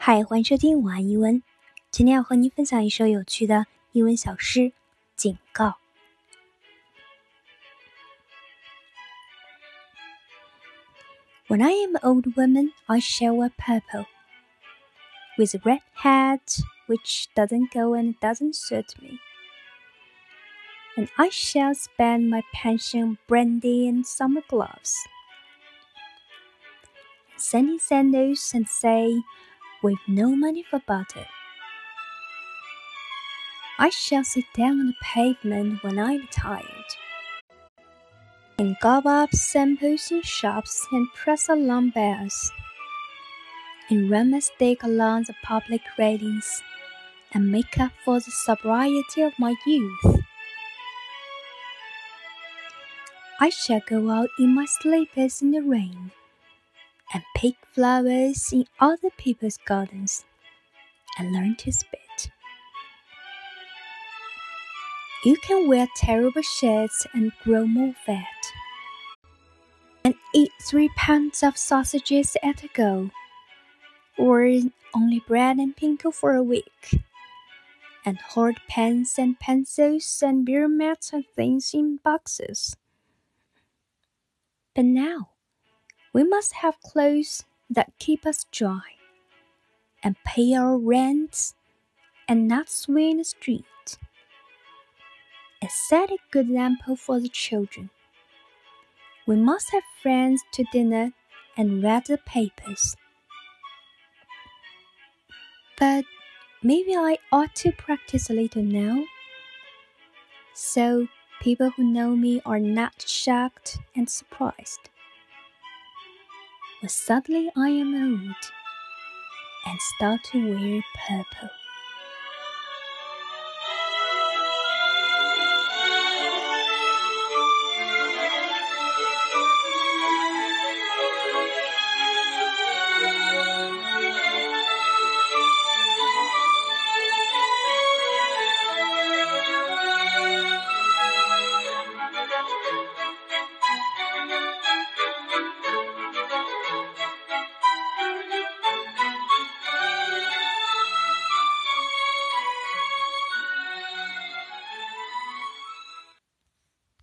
嗨，欢迎收听晚安英文。今天要和您分享一首有趣的英文小诗《警告》。When I am an old woman, I shall wear purple, with a red hat which doesn't go and doesn't suit me. And I shall spend my pension brandy and summer gloves, sunny sandals, and say, with no money for butter. I shall sit down on the pavement when I'm tired, and gobble up samples in shops and press alarm bells, and run my stick along the public railings, and make up for the sobriety of my youth. I shall go out in my slippers in the rain and pick flowers in other people's gardens and learn to spit. You can wear terrible shirts and grow more fat, and eat three pounds of sausages at a go, or only bread and pinkle for a week, and hoard pens and pencils and beer mats and things in boxes. But now, we must have clothes that keep us dry, and pay our rent, and not swing in the street. And set a good example for the children. We must have friends to dinner and read the papers. But maybe I ought to practice a little now. So people who know me are not shocked and surprised. But suddenly I am old and start to wear purple.